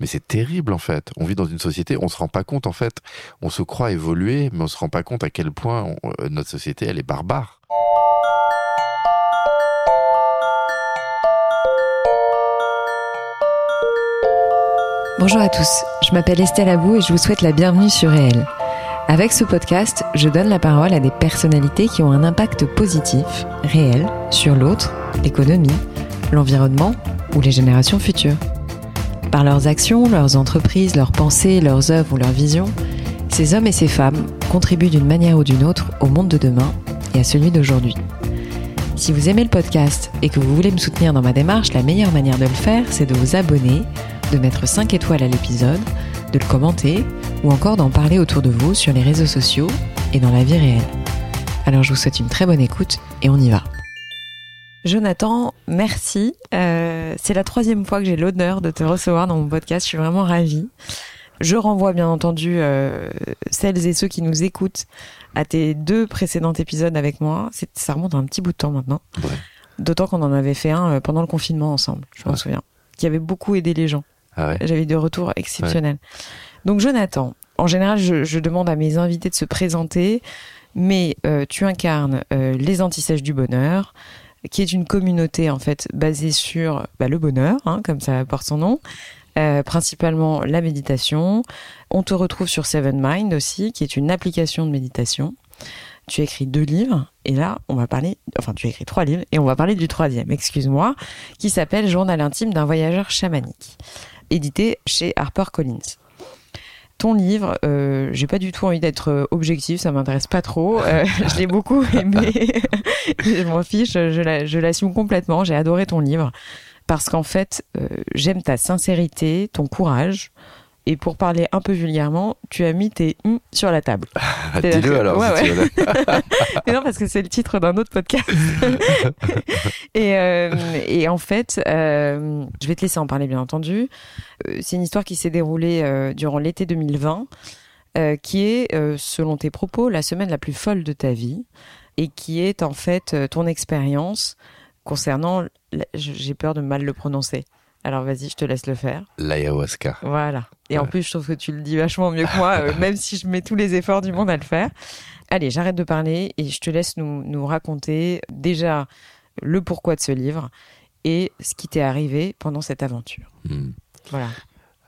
Mais c'est terrible en fait. On vit dans une société, on se rend pas compte en fait. On se croit évoluer, mais on se rend pas compte à quel point euh, notre société elle est barbare. Bonjour à tous, je m'appelle Estelle Abou et je vous souhaite la bienvenue sur Réel. Avec ce podcast, je donne la parole à des personnalités qui ont un impact positif, réel, sur l'autre, l'économie, l'environnement ou les générations futures. Par leurs actions, leurs entreprises, leurs pensées, leurs œuvres ou leurs visions, ces hommes et ces femmes contribuent d'une manière ou d'une autre au monde de demain et à celui d'aujourd'hui. Si vous aimez le podcast et que vous voulez me soutenir dans ma démarche, la meilleure manière de le faire, c'est de vous abonner de mettre 5 étoiles à l'épisode, de le commenter ou encore d'en parler autour de vous sur les réseaux sociaux et dans la vie réelle. Alors je vous souhaite une très bonne écoute et on y va. Jonathan, merci. Euh, c'est la troisième fois que j'ai l'honneur de te recevoir dans mon podcast. Je suis vraiment ravie. Je renvoie bien entendu euh, celles et ceux qui nous écoutent à tes deux précédents épisodes avec moi. Ça remonte à un petit bout de temps maintenant. D'autant qu'on en avait fait un euh, pendant le confinement ensemble, je m'en souviens, qui avait beaucoup aidé les gens. Ah J'avais des retours exceptionnels. Donc Jonathan, en général, je, demande à mes invités de se présenter, mais euh, tu incarnes euh, les Antisèches du Bonheur, qui est une communauté en fait basée sur bah, le bonheur, hein, comme ça porte son nom, euh, principalement la méditation. On te retrouve sur Seven Mind aussi, qui est une application de méditation. Tu as écrit deux livres, et là, on va parler, enfin, tu as écrit trois livres, et on va parler du troisième, excuse-moi, qui s'appelle Journal intime d'un voyageur chamanique édité chez HarperCollins. Ton livre, euh, j'ai pas du tout envie d'être euh, objectif, ça m'intéresse pas trop. Euh, je l'ai beaucoup aimé, je m'en fiche, je l'assume complètement. J'ai adoré ton livre parce qu'en fait, j'aime ta sincérité, ton courage, et pour parler un peu vulgairement, tu as mis tes hum sur la table. Dis-le alors. Ouais, non, parce que c'est le titre d'un autre podcast. et, euh, et, en fait, euh, je vais te laisser en parler, bien entendu. Euh, c'est une histoire qui s'est déroulée durant l'été 2020, qui est, selon tes propos, la semaine la plus folle de ta vie, et qui est en fait ton expérience concernant, j'ai peur de mal le prononcer, alors vas-y, je te laisse le faire. L'ayahuasca. Voilà. Et en plus, je trouve que tu le dis vachement mieux que moi, euh, même si je mets tous les efforts du monde à le faire. Allez, j'arrête de parler et je te laisse nous, nous raconter déjà le pourquoi de ce livre et ce qui t'est arrivé pendant cette aventure. Hmm. Voilà.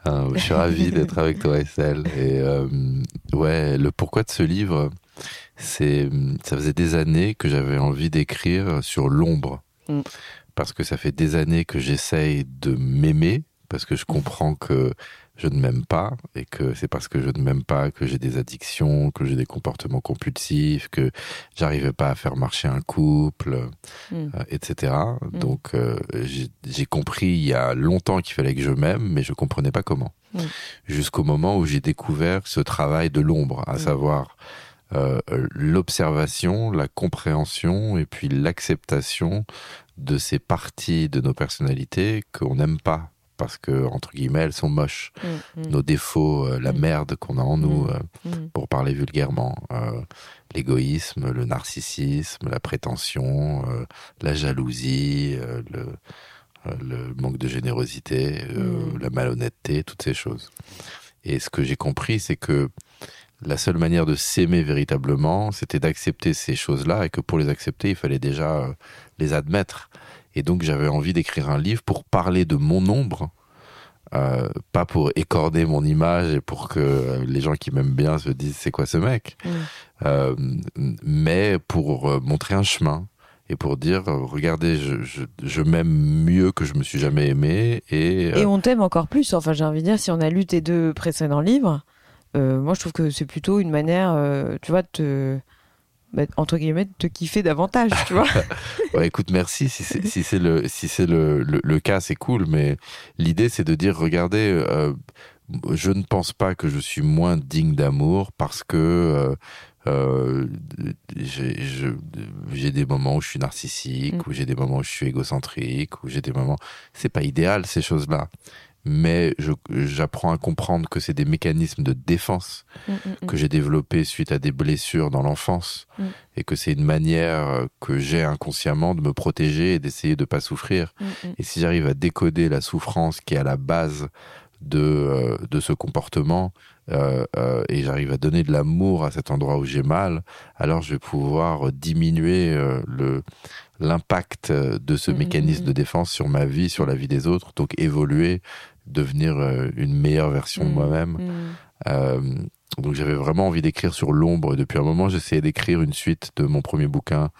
Ah, je suis ravi d'être avec toi, Estelle. Et euh, ouais, le pourquoi de ce livre, c'est ça faisait des années que j'avais envie d'écrire sur l'ombre. Hmm parce que ça fait des années que j'essaye de m'aimer, parce que je comprends que je ne m'aime pas et que c'est parce que je ne m'aime pas que j'ai des addictions, que j'ai des comportements compulsifs, que j'arrivais pas à faire marcher un couple, mm. euh, etc. Mm. Donc euh, j'ai compris il y a longtemps qu'il fallait que je m'aime, mais je comprenais pas comment. Mm. Jusqu'au moment où j'ai découvert ce travail de l'ombre, à savoir euh, l'observation, la compréhension et puis l'acceptation de ces parties de nos personnalités qu'on n'aime pas parce que entre guillemets elles sont moches mm, mm. nos défauts euh, la mm. merde qu'on a en nous euh, pour parler vulgairement euh, l'égoïsme le narcissisme la prétention la jalousie le, le manque de générosité la malhonnêteté toutes ces choses et ce que j'ai compris c'est que la seule manière de s'aimer véritablement, c'était d'accepter ces choses-là et que pour les accepter, il fallait déjà les admettre. Et donc j'avais envie d'écrire un livre pour parler de mon ombre, euh, pas pour écorner mon image et pour que les gens qui m'aiment bien se disent c'est quoi ce mec, mm. euh, mais pour euh, montrer un chemin et pour dire regardez je, je, m'aime mieux que je me suis jamais aimé et et on t'aime encore plus enfin j'ai envie de dire si on a lu tes deux précédents livres moi je trouve que c'est plutôt une manière tu vois de te bah, entre guillemets, te kiffer davantage, tu vois. ouais, écoute, merci. Si c'est si le si c'est le, le, cas, c'est cool. Mais l'idée, c'est de dire, regardez, euh, je ne pense pas que je suis moins digne d'amour parce que euh, euh, j'ai des moments où je suis narcissique, mm. où j'ai des moments où je suis égocentrique, où j'ai des moments. C'est pas idéal ces choses-là mais j'apprends à comprendre que c'est des mécanismes de défense mm, mm, mm. que j'ai développés suite à des blessures dans l'enfance et que c'est une manière que j'ai inconsciemment de me protéger et d'essayer de pas souffrir. Et si j'arrive à décoder la souffrance qui est à la base de, de ce comportement et j'arrive à donner de l'amour à cet endroit où j'ai mal, alors je vais pouvoir diminuer le l'impact de ce mécanisme de défense sur ma vie, sur la vie des autres, donc évoluer, devenir une meilleure version de moi-même. Donc j'avais vraiment envie d'écrire sur l'ombre. Depuis un moment, j'essayais d'écrire une suite de mon premier bouquin,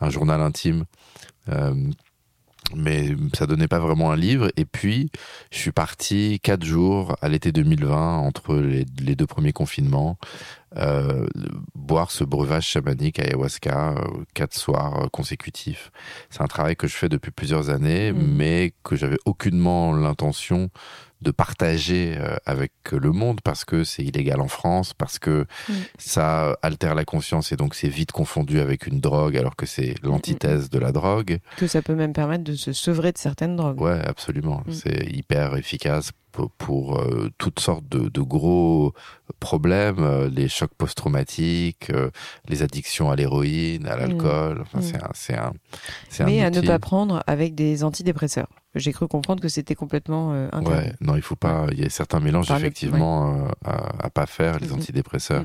un journal intime. Euh, mais ça donnait pas vraiment un livre. Et puis, je suis parti quatre jours à l'été 2020, entre les, deux premiers confinements, euh, boire ce breuvage chamanique ayahuasca euh, quatre soirs consécutifs. C'est un travail que je fais depuis plusieurs années, mmh. mais que j'avais aucunement l'intention de partager euh, avec le monde parce que c'est illégal en France, parce que mm. ça altère la conscience et donc c'est vite confondu avec une drogue alors que c'est l'antithèse de la drogue. Que ça peut même permettre de se sevrer de certaines drogues. Ouais, absolument. Mm. C'est hyper efficace pour, euh, toutes sortes de, gros problèmes, euh, les chocs post-traumatiques, les addictions à l'héroïne, à l'alcool. Enfin, mm. c'est un, c'est un, Mais à ne pas prendre avec des antidépresseurs. J'ai cru comprendre que c'était complètement euh, Ouais, non, il faut pas. Il y a certains mélanges effectivement euh, à, à, pas faire, les antidépresseurs.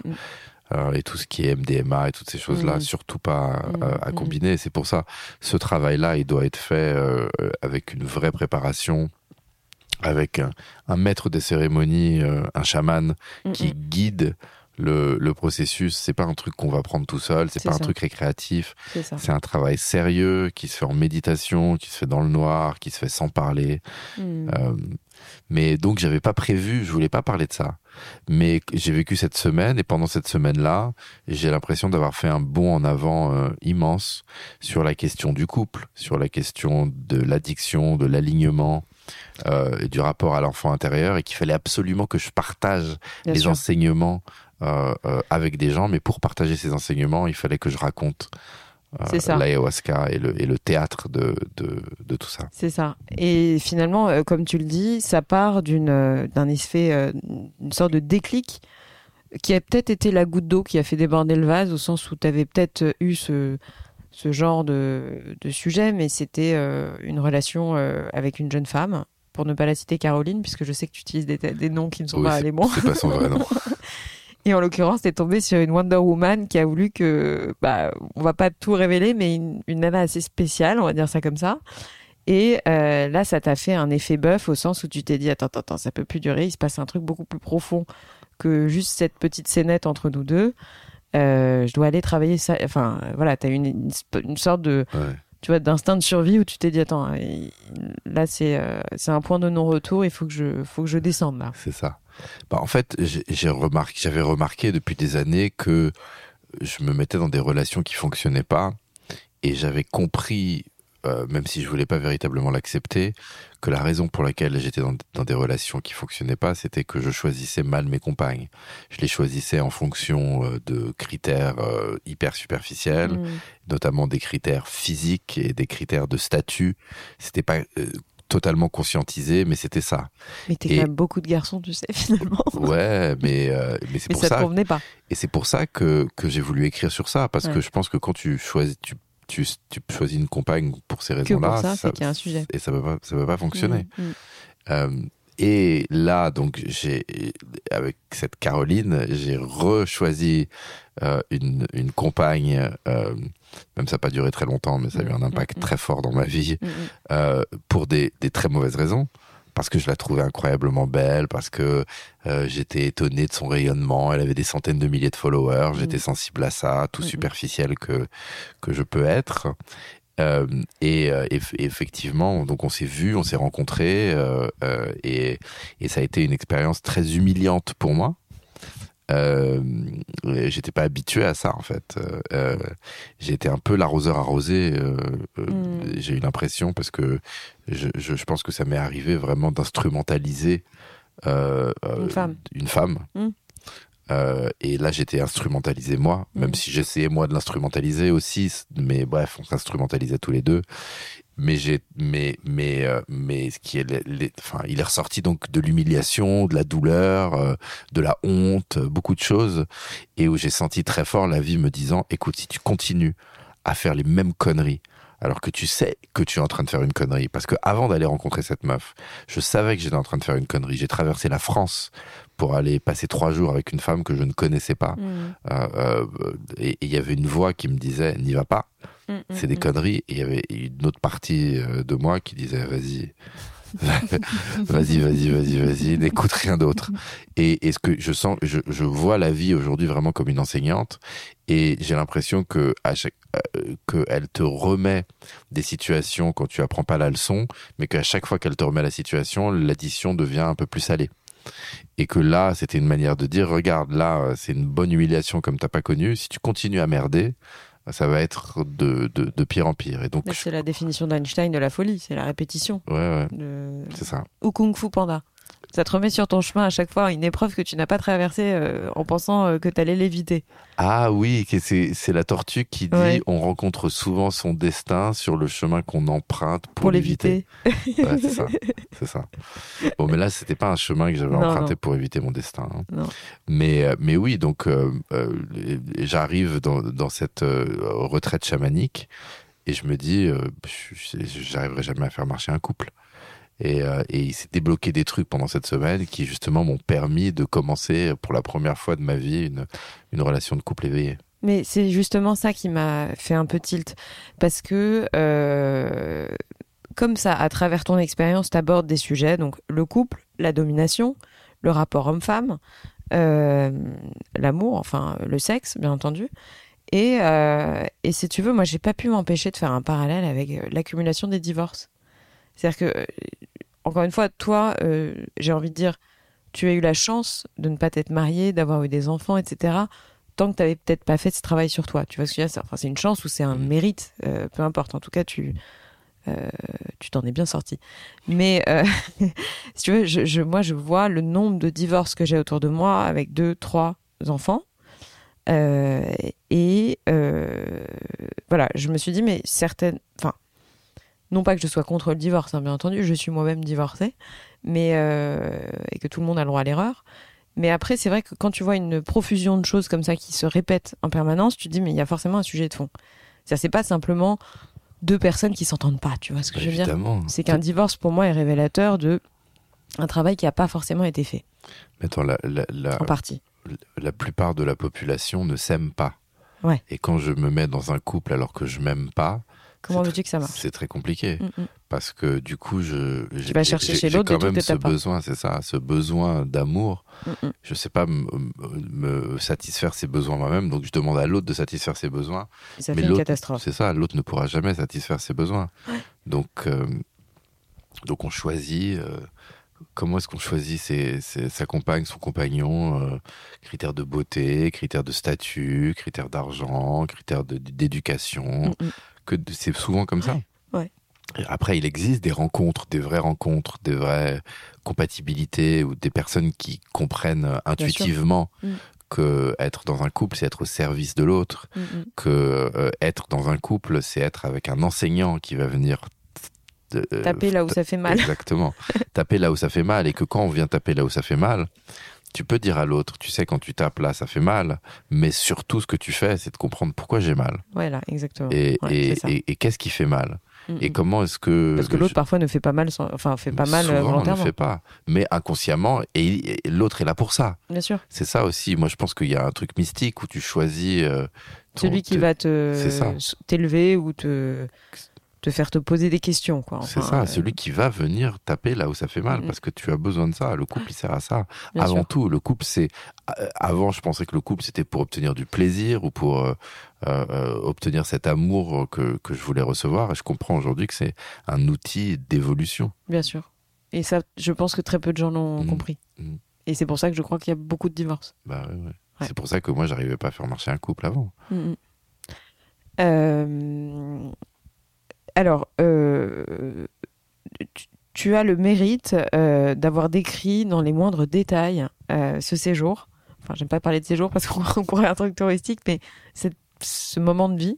Euh, et tout ce qui est MDMA et toutes ces choses-là, surtout pas à, combiner. C'est pour ça, ce travail-là, il doit être fait avec une vraie préparation, avec un, un maître des cérémonies, un chaman qui guide le, le processus, c'est pas un truc qu'on va prendre tout seul, c'est pas un truc récréatif. C'est un travail sérieux qui se fait en méditation, qui se fait dans le noir, qui se fait sans parler. Hmm. Euh, mais donc j'avais pas prévu, je voulais pas parler de ça. Mais j'ai vécu cette semaine et pendant cette semaine-là, j'ai l'impression d'avoir fait un bond en avant euh, immense sur la question du couple, sur la question de l'addiction, de l'alignement. Euh, et du rapport à l'enfant intérieur et qu'il fallait absolument que je partage les enseignements avec des gens, mais pour partager ces enseignements, il fallait que je raconte euh, l'ayahuasca et le, et le théâtre de, de, de tout ça. C'est ça. Et finalement, euh, comme tu le dis, ça part d'une, d'un effet, une sorte de déclic qui a peut-être été la goutte d'eau qui a fait déborder le vase, au sens où tu avais peut-être eu ce, ce genre de, de sujet, mais c'était une relation avec une jeune femme, pour ne pas la citer Caroline, puisque je sais que tu utilises des, des noms qui ne sont pas les bons. C'est pas son vrai nom. Et en l'occurrence, t'es tombé sur une Wonder Woman qui a voulu que, bah, on va pas tout révéler, mais une, nana assez spéciale, on va dire ça comme ça. Et euh, là, ça t'a fait un effet bœuf au sens où tu t'es dit, attends, attends, ça peut plus durer, il se passe un truc beaucoup plus profond que juste cette petite scénette entre nous deux. Euh, je dois aller travailler ça. Enfin, voilà, t'as une, une, sorte de, tu vois, d'instinct de survie où tu t'es dit, attends, là, c'est, euh, un point de non-retour, il faut que je, faut que je descende là. C'est ça. Bah, en fait, j'ai remarqué, j'avais remarqué depuis des années que je me mettais dans des relations qui fonctionnaient pas et j'avais compris, euh, même si je voulais pas véritablement l'accepter, que la raison pour laquelle j'étais dans, des relations qui fonctionnaient pas, c'était que je choisissais mal mes compagnes. Je les choisissais en fonction euh, de critères euh, hyper superficiels, mmh. notamment des critères physiques et des critères de statut. C'était pas totalement conscientisé, mais c'était ça. Mais t'es quand même beaucoup de garçons, tu sais, finalement. Ouais, mais, euh, mais c'est pour ça. ça te convenait pas. Et c'est pour ça que, que j'ai voulu écrire sur ça, parce que je pense que quand tu choisis, tu, tu, tu choisis une compagne pour ces raisons-là. ça, qu'il y a un sujet. Et ça ne va, pas, ça va pas fonctionner. Mmh, mmh. Euh, et là, donc, j'ai, avec cette Caroline, j'ai rechoisi euh, une, une compagne, euh, même ça n'a pas duré très longtemps, mais ça a eu un impact très fort dans ma vie, euh, pour des, des, très mauvaises raisons. Parce que je la trouvais incroyablement belle, parce que euh, j'étais étonné de son rayonnement. Elle avait des centaines de milliers de followers. J'étais sensible à ça, tout superficiel que que je peux être. Euh, et, euh, effectivement, donc on s'est vu, on s'est rencontrés, euh, euh, et, et, ça a été une expérience très humiliante pour moi. J'étais pas habitué à ça en fait. Été un peu l'arroseur arrosé. Mm. J'ai eu l'impression parce que je, je, je, pense que ça m'est arrivé vraiment d'instrumentaliser une femme. Une femme. Mm. Euh, et là, j'étais instrumentalisé moi, même mm. si j'essayais moi de l'instrumentaliser aussi. Mais bref, on s'instrumentalisait tous les deux. Mais j'ai, mais, mais, euh, mais ce qui est, enfin, il est ressorti donc de l'humiliation, de la douleur, euh, de la honte, beaucoup de choses, et où j'ai senti très fort la vie me disant, écoute, si tu continues à faire les mêmes conneries, alors que tu sais que tu es en train de faire une connerie. Parce que avant d'aller rencontrer cette meuf, je savais que j'étais en train de faire une connerie. J'ai traversé la France pour aller passer trois jours avec une femme que je ne connaissais pas. Mm. Euh, euh, et il y avait une voix qui me disait n'y va pas, Mm, mm, c'est des conneries. Et il y avait une autre partie euh, de moi qui disait vas-y. vas-y, vas-y, vas-y, vas-y, n'écoute rien d'autre. Et, et ce que je sens, je, je vois la vie aujourd'hui vraiment comme une enseignante, et j'ai l'impression que à chaque, euh, qu'elle te remet des situations quand tu apprends pas la leçon, mais qu'à chaque fois qu'elle te remet la situation, l'addition devient un peu plus salée. Et que là, c'était une manière de dire, regarde, là, euh, c'est une bonne humiliation comme t'as pas connu. Si tu continues à merder, ça va être de, de, de pire en pire. Et donc, C'est la définition d'Einstein de la folie, c'est la répétition. ouais, ouais, de- c'est ça. Ou Kung Fu Panda. Ça te remet sur ton chemin à chaque fois une épreuve que tu n'as pas traversée euh, en pensant euh, que tu allais l'éviter. Ah oui, c'est la tortue qui dit Ouais. on rencontre souvent son destin sur le chemin qu'on emprunte pour, Pour l'éviter. Ouais, c'est ça. Bon, mais là, c'était pas un chemin que j'avais emprunté non. pour éviter mon destin. hein. Non. Mais, euh, mais oui, donc euh, j'arrive dans, dans cette retraite chamanique et je me dis, j'arriverai jamais à faire marcher un couple. Et, euh, et il s'est débloqué des trucs pendant cette semaine qui justement m'ont permis de commencer pour la première fois de ma vie une, relation de couple éveillée. Mais c'est justement ça qui m'a fait un peu tilt. Parce que, euh, comme ça, à travers ton expérience, tu abordes des sujets, donc le couple, la domination, le rapport homme-femme, euh, l'amour, enfin le sexe, bien entendu. Et, euh, et si tu veux, moi, j'ai pas pu m'empêcher de faire un parallèle avec euh, l'accumulation des divorces. C'est-à-dire que, euh, encore une fois, toi, euh, j'ai envie de dire, tu as eu la chance de ne pas t'être marié, d'avoir eu des enfants, etc tant que tu n'avais peut-être pas fait ce travail sur toi. Tu vois ce que je veux dire? C'est- enfin, c'est une chance ou c'est un Mhm. mérite, euh, peu importe. En tout cas, tu euh, tu t'en es bien sorti. Mais euh, si tu veux, je, je- moi, je vois le nombre de divorces que j'ai autour de moi avec deux, trois enfants. Euh, et voilà, je me suis dit, mais certaines. Enfin, non pas que je sois contre le divorce, hein, bien entendu, je suis moi-même divorcée, mais. euh, et que tout le monde a le droit à l'erreur. Mais après, c'est vrai que quand tu vois une profusion de choses comme ça qui se répètent en permanence, tu te dis, mais il y a forcément un sujet de fond. C'est-à-dire, c'est pas simplement deux personnes qui s'entendent pas, tu vois ce que je veux dire? Évidemment. C'est qu'un divorce, pour moi, est révélateur de un travail qui n'a pas forcément été fait, Mais attends, la, la, la, en partie. la plupart de la population ne s'aime pas. Ouais. Et quand je me mets dans un couple alors que je m'aime pas, Comment veux-tu que ça marche C'est très compliqué. Mm, mm. Parce que du coup, je. j'ai- vas chercher chez l'autre quand même ce besoin, c'est ça, ce besoin d'amour. Mm. Je sais pas me, satisfaire ses besoins moi-même, donc je demande à l'autre de satisfaire ses besoins. Ça Mais fait une catastrophe. C'est ça, l'autre ne pourra jamais satisfaire ses besoins. Donc, euh, donc on choisit. euh, comment est-ce qu'on choisit ses- ses- sa compagne, son compagnon euh, Critères de beauté, critères de statut, critères d'argent, critères d'éducation. Mm, mm. Que c'est souvent comme ça. Ouais. Après, il existe des rencontres, des vraies rencontres, des vraies compatibilités ou des personnes qui comprennent euh, intuitivement Mm. que être dans un couple, c'est être au service de l'autre Mm, mm. que euh, être dans un couple, c'est être avec un enseignant qui va venir euh, Taper là où ça fait mal. Exactement. taper là où ça fait mal. Et que quand on vient taper là où ça fait mal, tu peux dire à l'autre, tu sais, quand tu tapes là, ça fait mal. Mais surtout, ce que tu fais, c'est de comprendre pourquoi j'ai mal. Voilà, exactement. Et, Ouais, et, et- et qu'est-ce qui fait mal? Mm, Et mm. comment est-ce que. Parce que l'autre parfois ne fait pas mal, sans- enfin fait pas mal euh, souvent, on ne volontairement. fait pas. Mais inconsciemment, et, l'autre est là pour ça. Bien sûr. C'est ça aussi. Moi, je pense qu'il y a un truc mystique où tu choisis. euh, ton- Celui qui va te t'élever ou te te faire te poser des questions, quoi. C'est ça, euh, celui qui va venir taper là où ça fait mal, Mm. parce que tu as besoin de ça. Le couple, il sert à ça. bien Avant sûr. tout, le couple, c'est. euh, Avant, je pensais que le couple, c'était pour obtenir du plaisir ou pour euh, obtenir cet amour que, que je voulais recevoir. Et je comprends aujourd'hui que c'est un outil d'évolution. Bien sûr. Et ça, je pense que très peu de gens l'ont Mm. compris. Mm. Et c'est pour ça que je crois qu'il y a beaucoup de divorces. Bah ouais, ouais. Ouais. C'est pour ça que moi, j'arrivais pas à faire marcher un couple avant. Euh, alors, euh, tu, as le mérite euh, d'avoir décrit dans les moindres détails euh, ce séjour. Enfin, j'aime pas parler de séjour parce qu'on on pourrait un truc touristique, mais c'est ce moment de vie.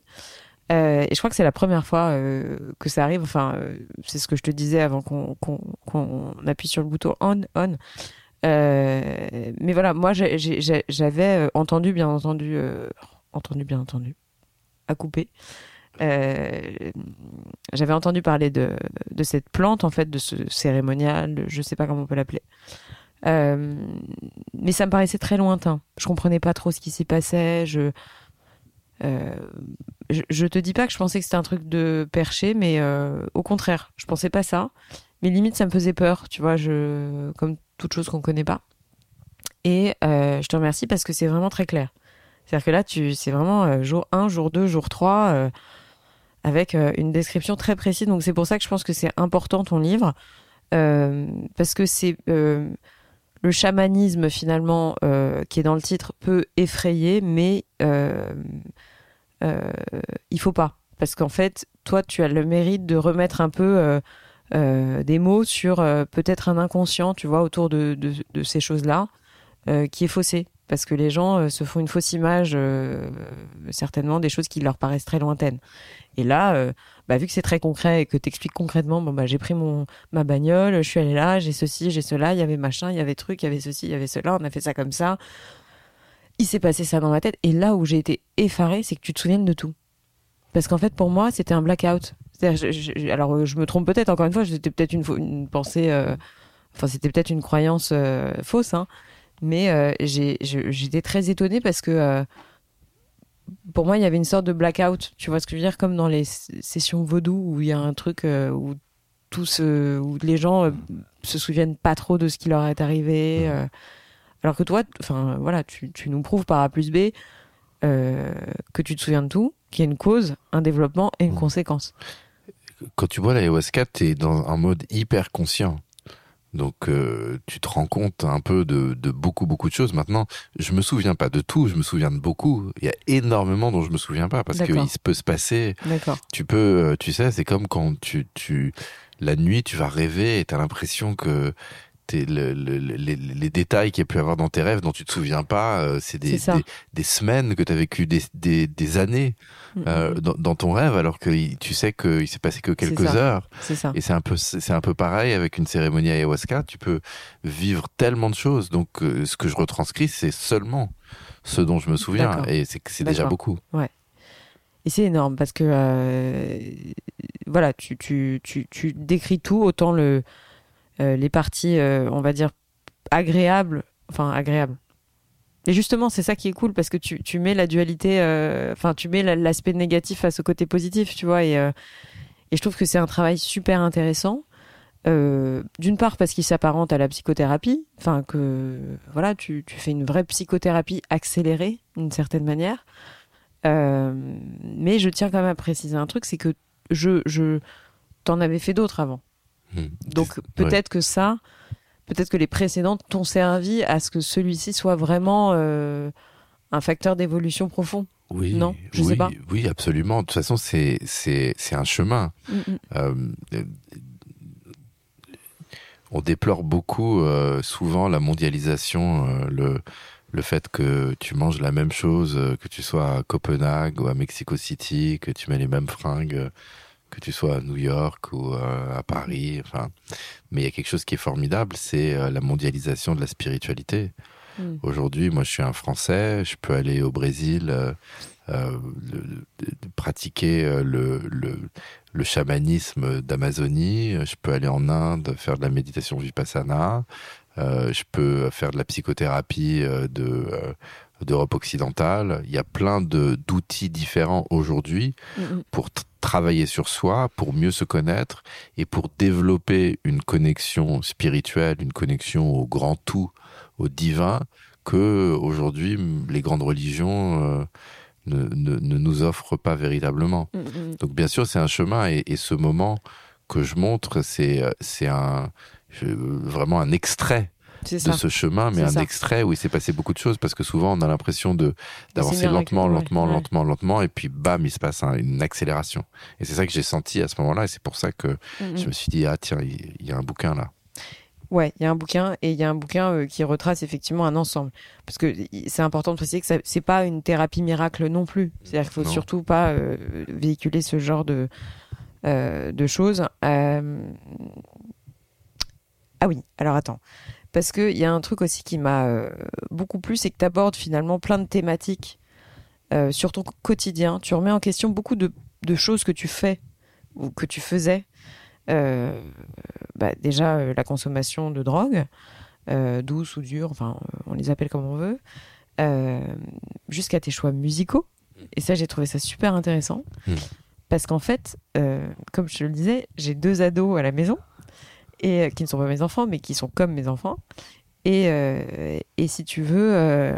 Et je crois que c'est la première fois que ça arrive. Enfin, c'est ce que je te disais avant qu'on appuie sur le bouton on, on. Mais voilà, moi j'avais entendu, bien entendu, entendu, bien entendu, à couper, j'avais entendu parler de, cette plante, en fait, de ce cérémonial, je sais pas comment on peut l'appeler. mais ça me paraissait très lointain. Je comprenais pas trop ce qui s'y passait. Je, je, te dis pas que je pensais que c'était un truc de perché, mais au contraire, je pensais pas ça. Mais limite, ça me faisait peur, tu vois, comme toute chose qu'on connaît pas. Et je te remercie parce que c'est vraiment très clair. C'est-à-dire que là, c'est vraiment euh, jour 1, jour 2, jour 3, euh, avec euh, une description très précise. Donc c'est pour ça que je pense que c'est important ton livre, parce que c'est le chamanisme finalement qui est dans le titre peut effrayer, mais il faut pas. Parce qu'en fait, toi, tu as le mérite de remettre un peu des mots sur peut-être un inconscient, tu vois, autour de ces choses-là, qui est faussé parce que les gens euh, se font une fausse image, euh, certainement, des choses qui leur paraissent très lointaines. Et là, euh, bah, vu que c'est très concret et que tu expliques concrètement, bon, bah, j'ai pris ma bagnole, je suis allé là, j'ai ceci, j'ai cela, il y avait machin, il y avait truc, il y avait ceci, il y avait cela, on a fait ça comme ça. Il s'est passé ça dans ma tête. Et là où j'ai été effarée, c'est que tu te souviennes de tout. Parce qu'en fait, pour moi, c'était un blackout. alors, je me trompe peut-être, encore une fois, c'était peut-être une, une, pensée, enfin, c'était peut-être une croyance fausse, hein, mais euh, j'étais très étonnée parce que euh, pour moi, il y avait une sorte de blackout. Tu vois ce que je veux dire? Comme dans les sessions vaudou où il y a un truc euh, où, tous, où les gens se souviennent pas trop de ce qui leur est arrivé. alors que toi, enfin voilà, tu, tu, nous prouves par A plus B que tu te souviens de tout, qu'il y a une cause, un développement et une mmh. conséquence. Quand tu vois l'ayahuasca, tu es dans un mode hyper conscient. Donc euh, tu te rends compte un peu de, de, beaucoup beaucoup de choses. Maintenant, je me souviens pas de tout, je me souviens de beaucoup. Il y a énormément dont je me souviens pas parce qu'il peut se passer. Tu peux, euh, tu sais, c'est comme quand tu tu la nuit tu vas rêver et t'as l'impression que le, les, les, détails qu'il y a pu avoir dans tes rêves dont tu te souviens pas, euh, c'est des, des, semaines que tu as vécu, des, des, des années mm, euh, mm. dans, dans, ton rêve, alors que tu sais qu'il s'est passé que quelques heures. Ça. Et c'est un peu c'est un peu pareil avec une cérémonie ayahuasca. Tu peux vivre tellement de choses. Donc euh, ce que je retranscris, c'est seulement ce dont je me souviens, et c'est c'est déjà beaucoup. Ouais. Et c'est énorme parce que voilà, tu, tu, tu, tu décris tout autant le les parties, euh, on va dire, agréables, enfin agréables. Et justement, c'est ça qui est cool parce que tu, tu mets la dualité, euh, enfin, tu mets l'aspect négatif face au côté positif, tu vois. Et, et je trouve que c'est un travail super intéressant. D'une part parce qu'il s'apparente à la psychothérapie, enfin que voilà, tu, tu, fais une vraie psychothérapie accélérée d'une certaine manière. mais je tiens quand même à préciser un truc, c'est que je, je t'en avais fait d'autres avant. Hmm. Donc peut-être que ça, peut-être que les précédentes t'ont servi à ce que celui-ci soit vraiment euh, un facteur d'évolution profond. Oui, non, je sais pas. Oui, absolument. De toute façon, c'est c'est c'est un chemin. Mm, mm. Euh, on déplore beaucoup, euh, souvent, la mondialisation, le le fait que tu manges la même chose, que tu sois à Copenhague ou à Mexico City, que tu mets les mêmes fringues que tu sois à New York ou euh, à Paris. Enfin, mais il y a quelque chose qui est formidable, c'est euh, la mondialisation de la spiritualité. Hmm. Aujourd'hui, moi, je suis un Français, je peux aller au Brésil. Euh, pratiquer le, le, le chamanisme d'Amazonie, je peux aller en Inde faire de la méditation vipassana, je peux faire de la psychothérapie de d'Europe occidentale. Il y a plein de d'outils différents aujourd'hui pour travailler sur soi, pour mieux se connaître et pour développer une connexion spirituelle, une connexion au grand tout, au divin, que aujourd'hui les grandes religions euh, ne, ne, nous offrent pas véritablement. Donc bien sûr, c'est un chemin et, et, ce moment que je montre, c'est c'est un vraiment un extrait de ce chemin, mais un extrait où il s'est passé beaucoup de choses parce que souvent on a l'impression de d'avancer lentement, lentement, lentement, lentement, et puis bam, il se passe une accélération. Et c'est ça que j'ai senti à ce moment-là, et c'est pour ça que je me suis dit ah tiens, il, y a un bouquin là. Ouais, il y a un bouquin et il y a un bouquin euh, qui retrace effectivement un ensemble. Parce que c'est important de préciser que c'est pas une thérapie miracle non plus. C'est-à-dire qu'il faut surtout pas euh, véhiculer ce genre de euh, de choses. Ah oui, alors attends parce qu'il y a un truc aussi qui m'a euh, beaucoup plu, c'est que tu abordes finalement plein de thématiques euh, sur ton quotidien. Tu remets en question beaucoup de de choses que tu fais ou que tu faisais. Euh, bah, déjà, la consommation de drogue, douce ou dure, enfin, on les appelle comme on veut, jusqu'à tes choix musicaux. Et ça, j'ai trouvé ça super intéressant. Hmm. Parce qu'en fait, comme je le disais, j'ai deux ados à la maison et qui ne sont pas mes enfants, mais qui sont comme mes enfants. Et, euh, et si tu veux, euh,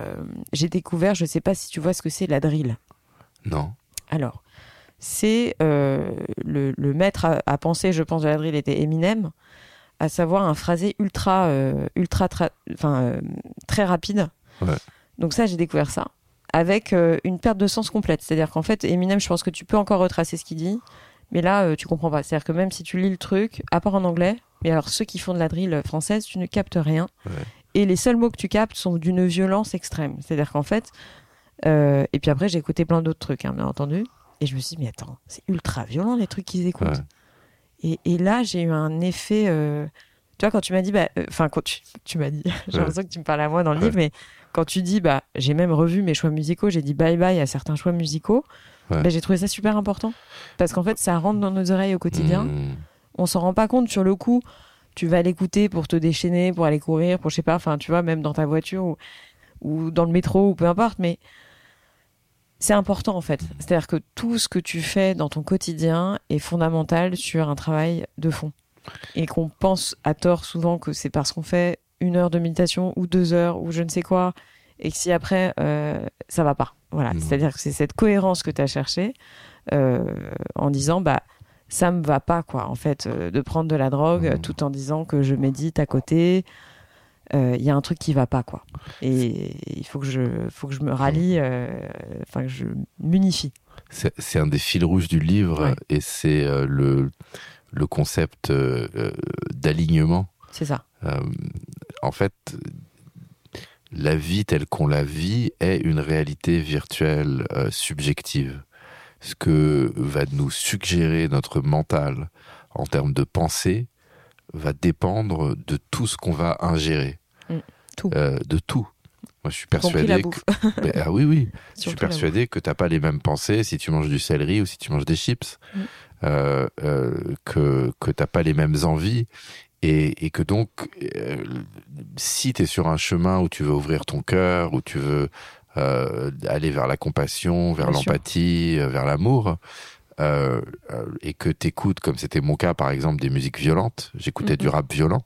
j'ai découvert, je ne sais pas si tu vois ce que c'est la drill. Non. Alors, c'est euh, le, le, maître à, penser, je pense, de la drill était Eminem, à savoir un phrasé ultra, ultra, enfin, très rapide. Ouais. Donc ça, j'ai découvert ça avec une perte de sens complète. C'est-à-dire qu'en fait, Eminem, je pense que tu peux encore retracer ce qu'il dit, mais là, tu comprends pas. C'est-à-dire que même si tu lis le truc, à part en anglais, mais alors, ceux qui font de la drill française, tu ne captes rien. Et les seuls mots que tu captes sont d'une violence extrême. C'est-à-dire qu'en fait, euh, et puis après, j'ai écouté plein d'autres trucs, hein, bien entendu. Et je me suis dit, mais attends, c'est ultra violent les trucs qu'ils écoutent. Et, et, là, j'ai eu un effet. Euh, tu vois, quand tu m'as dit, bah, euh, enfin, quand tu, m'as dit, j'ai l'impression que tu me parles à moi dans le livre, mais quand tu dis, bah, j'ai même revu mes choix musicaux, j'ai dit bye bye à certains choix musicaux, bah, j'ai trouvé ça super important. Parce qu'en fait, ça rentre dans nos oreilles au quotidien. Mmh on s'en rend pas compte sur le coup. Tu vas l'écouter pour te déchaîner, pour aller courir, pour je sais pas, enfin tu vois, même dans ta voiture ou, dans le métro ou peu importe, mais c'est important en fait. C'est-à-dire que tout ce que tu fais dans ton quotidien est fondamental sur un travail de fond. Et qu'on pense à tort souvent que c'est parce qu'on fait une heure de méditation ou deux heures ou je ne sais quoi, et que si après euh, ça va pas. Voilà. C'est-à-dire que c'est cette cohérence que tu as cherché euh, en disant bah ça me va pas quoi en fait euh, de prendre de la drogue mmh. tout en disant que je médite à côté. Euh, il y a un truc qui va pas quoi. Et il faut que je faut que je me rallie euh, enfin que je m'unifie. C'est un des fils rouges du livre et c'est le le concept d'alignement. C'est ça. En fait la vie telle qu'on la vit est une réalité virtuelle subjective ce que va nous suggérer notre mental en termes de pensée va dépendre de tout ce qu'on va ingérer. Mm. tout. Euh, de tout. Moi, je suis persuadé. Que... ah oui, oui. je suis persuadé que t'as pas les mêmes pensées si tu manges du céleri ou si tu manges des chips. Mm. Euh, euh, que que t'as pas les mêmes envies et, et que donc si tu es sur un chemin où tu veux ouvrir ton cœur où tu veux euh, aller vers la compassion, vers l'empathie, euh, vers l'amour. Euh, euh, et que t'écoutes, comme c'était mon cas par exemple, des musiques violentes. J'écoutais du rap violent.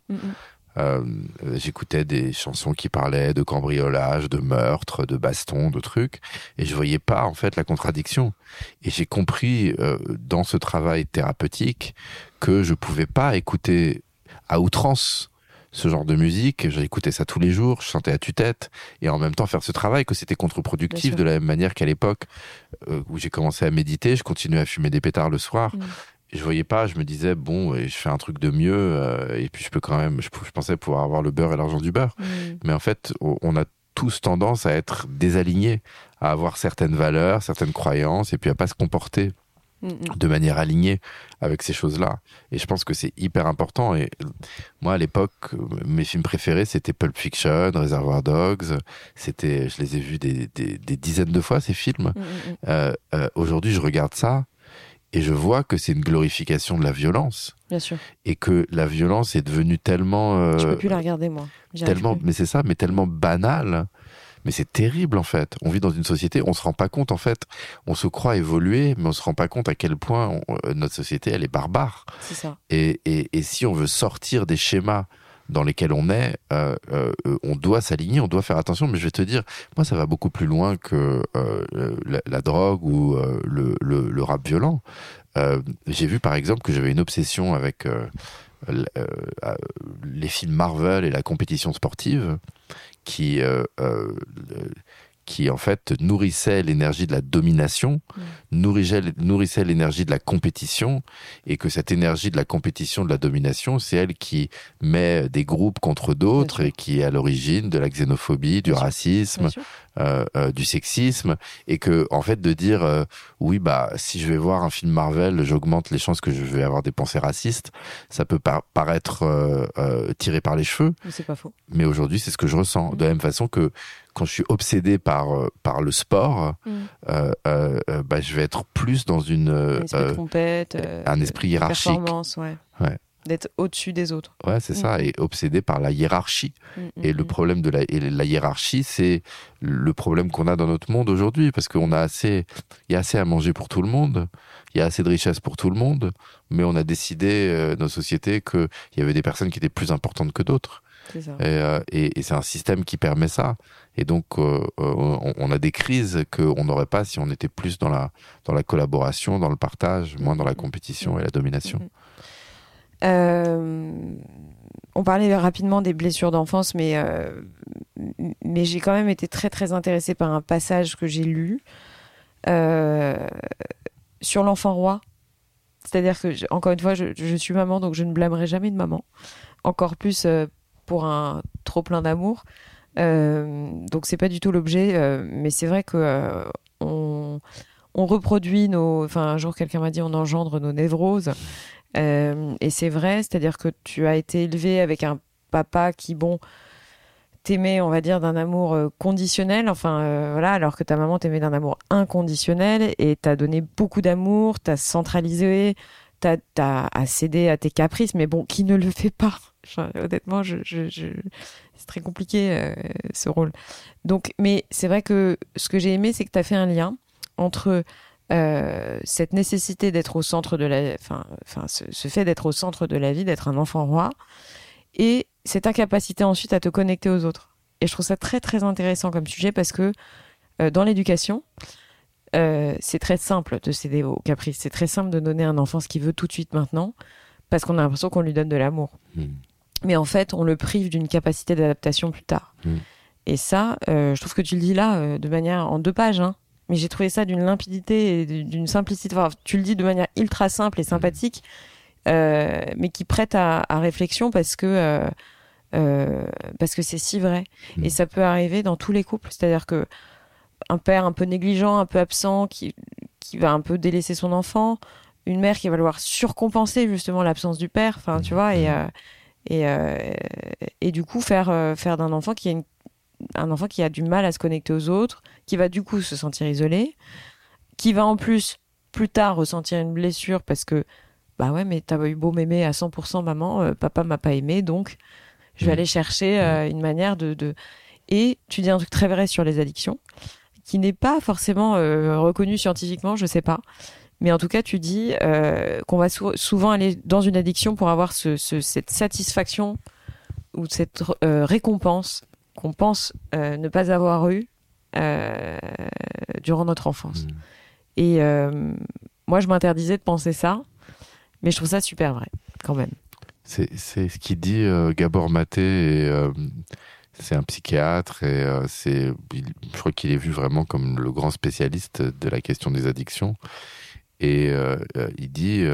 Euh, j'écoutais des chansons qui parlaient de cambriolage, de meurtre, de baston, de trucs, et je voyais pas en fait la contradiction. Et j'ai compris euh, dans ce travail thérapeutique que je pouvais pas écouter à outrance ce genre de musique. J'écoutais ça tous les jours, je chantais à tue-tête, et en même temps faire ce travail, que c'était contre-productif de la même manière qu'à l'époque euh, où j'ai commencé à méditer, je continuais à fumer des pétards le soir. Mm. Et je voyais pas, je me disais bon, je fais un truc de mieux, euh, et puis je peux quand même, je, pensais pouvoir avoir le beurre et l'argent du beurre. Mm. Mais en fait, on a tous tendance à être désalignés, à avoir certaines valeurs, certaines croyances, et puis à pas se comporter. De manière alignée avec ces choses-là. Et je pense que c'est hyper important. Et moi, à l'époque, mes films préférés, c'était Pulp Fiction, Reservoir Dogs. C'était, je les ai vus des, dizaines de fois, ces films. Mm, euh, euh, aujourd'hui, je regarde ça et je vois que c'est une glorification de la violence. Bien sûr. Et que la violence est devenue tellement. Euh, je peux plus la regarder, moi. Tellement, mais c'est ça, mais tellement banale mais c'est terrible en fait. On vit dans une société, on se rend pas compte en fait. On se croit évoluer, mais on se rend pas compte à quel point euh, notre société elle est barbare. C'est ça. Et, et, et, si on veut sortir des schémas dans lesquels on est, euh, euh, on doit s'aligner, on doit faire attention. Mais je vais te dire, moi, ça va beaucoup plus loin que euh, la, la, drogue ou le, le, le, rap violent. J'ai vu par exemple que j'avais une obsession avec les films Marvel et la compétition sportive qui euh, euh, qui en fait nourrissait l'énergie de la domination, mm. nourrissait, nourrissait l'énergie de la compétition, et que cette énergie de la compétition, de la domination, c'est elle qui met des groupes contre d'autres et qui est à l'origine de la xénophobie, du racisme, euh, euh, du sexisme, et que en fait de dire euh, oui bah si je vais voir un film Marvel, j'augmente les chances que je vais avoir des pensées racistes, ça peut paraître tiré par les cheveux. C'est pas faux. Mais aujourd'hui c'est ce que je ressens. Mm. De la même façon que quand je suis obsédé par par le sport, mm. bah, je vais être plus dans une un esprit, compète, un esprit hiérarchique. Performance, ouais. ouais d'être au-dessus des autres. Ouais, c'est ça, mm. et obsédé par la hiérarchie. Mm, et le problème de la, la hiérarchie, c'est le problème qu'on a dans notre monde aujourd'hui, parce qu'on a assez, il y a assez à manger pour tout le monde, il y a assez de richesses pour tout le monde, mais on a décidé, euh, dans nos sociétés, qu'il y avait des personnes qui étaient plus importantes que d'autres. Euh, et, et, c'est un système qui permet ça. Et donc, euh, on, on, a des crises qu'on n'aurait pas si on était plus dans la, dans la collaboration, dans le partage, moins dans la compétition et la domination. Euh, on parlait rapidement des blessures d'enfance, mais, euh, mais j'ai quand même été très très intéressée par un passage que j'ai lu euh, sur l'enfant roi. C'est-à-dire que, encore une fois, je, suis maman, donc je ne blâmerai jamais de maman. Encore plus pour un trop plein d'amour. donc c'est pas du tout l'objet, mais c'est vrai que on, on, reproduit nos. Enfin, un jour quelqu'un m'a dit on engendre nos névroses. Euh, et c'est vrai, c'est-à-dire que tu as été élevé avec un papa qui, bon, t'aimait, on va dire, d'un amour euh, conditionnel, enfin euh, voilà, alors que ta maman t'aimait d'un amour inconditionnel et t'as donné beaucoup d'amour, t'as centralisé, t'as as, cédé à tes caprices, mais bon, qui ne le fait pas Honnêtement, c'est très compliqué ce rôle. Donc, mais c'est vrai que ce que j'ai aimé, c'est que t'as fait un lien entre euh, cette nécessité d'être au centre de la, enfin, ce, fait d'être au centre de la vie, d'être un enfant roi, et cette incapacité ensuite à te connecter aux autres. Et je trouve ça très très intéressant comme sujet parce que euh, dans l'éducation, euh, c'est très simple de céder aux caprices. C'est très simple de donner à un enfant ce qu'il veut tout de suite maintenant parce qu'on a l'impression qu'on lui donne de l'amour. Hmm. Mais en fait, on le prive d'une capacité d'adaptation plus tard. Hmm. Et ça, je trouve que tu le dis là de manière en deux pages. Hein mais j'ai trouvé ça d'une limpidité et d'une simplicité. Enfin, tu le dis de manière ultra simple et sympathique, euh, mais qui prête à, réflexion parce que euh, euh, parce que c'est si vrai. Mm. Et ça peut arriver dans tous les couples. C'est-à-dire que un père un peu négligent, un peu absent, qui qui va un peu délaisser son enfant, une mère qui va vouloir surcompenser justement l'absence du père. Enfin, tu vois, et mm. Et, et du coup faire faire d'un enfant qui a une un enfant qui a du mal à se connecter aux autres, qui va du coup se sentir isolé, qui va en plus plus tard ressentir une blessure parce que bah ouais mais t'as eu beau m'aimer à 100% maman, euh, papa m'a pas aimé donc je vais mm. aller chercher euh, une manière de, de, et tu dis un truc très vrai sur les addictions qui n'est pas forcément euh, reconnu scientifiquement, je sais pas. Mais en tout cas, tu dis qu'on va souvent aller dans une addiction pour avoir ce, cette satisfaction ou cette récompense qu'on pense euh, ne pas avoir eu euh, durant notre enfance. Mmh. Et euh, moi, je m'interdisais de penser ça, mais je trouve ça super vrai, quand même. C'est ce qu'il dit Gabor Maté, c'est un psychiatre, et c'est, je crois qu'il est vu vraiment comme le grand spécialiste de la question des addictions. Et il dit,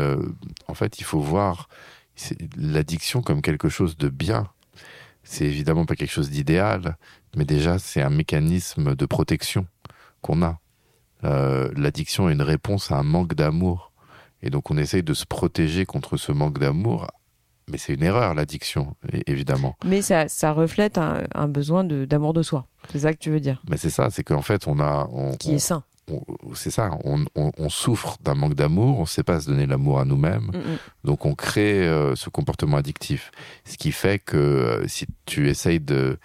en fait, il faut voir l'addiction comme quelque chose de bien c'est évidemment pas quelque chose d'idéal, mais déjà c'est un mécanisme de protection qu'on a. Euh, l'addiction est une réponse à un manque d'amour. Et donc on essaye de se protéger contre ce manque d'amour. Mais c'est une erreur, l'addiction, évidemment. Mais ça, ça reflète un, besoin d'amour de, soi. C'est ça que tu veux dire? Mais c'est ça, c'est qu'en fait, on a. Qui est sain c'est ça, on, souffre d'un manque d'amour, on ne sait pas se donner l'amour à nous-mêmes, mm, mm. donc on crée euh, ce comportement addictif. Ce qui fait que euh, si tu essayes de,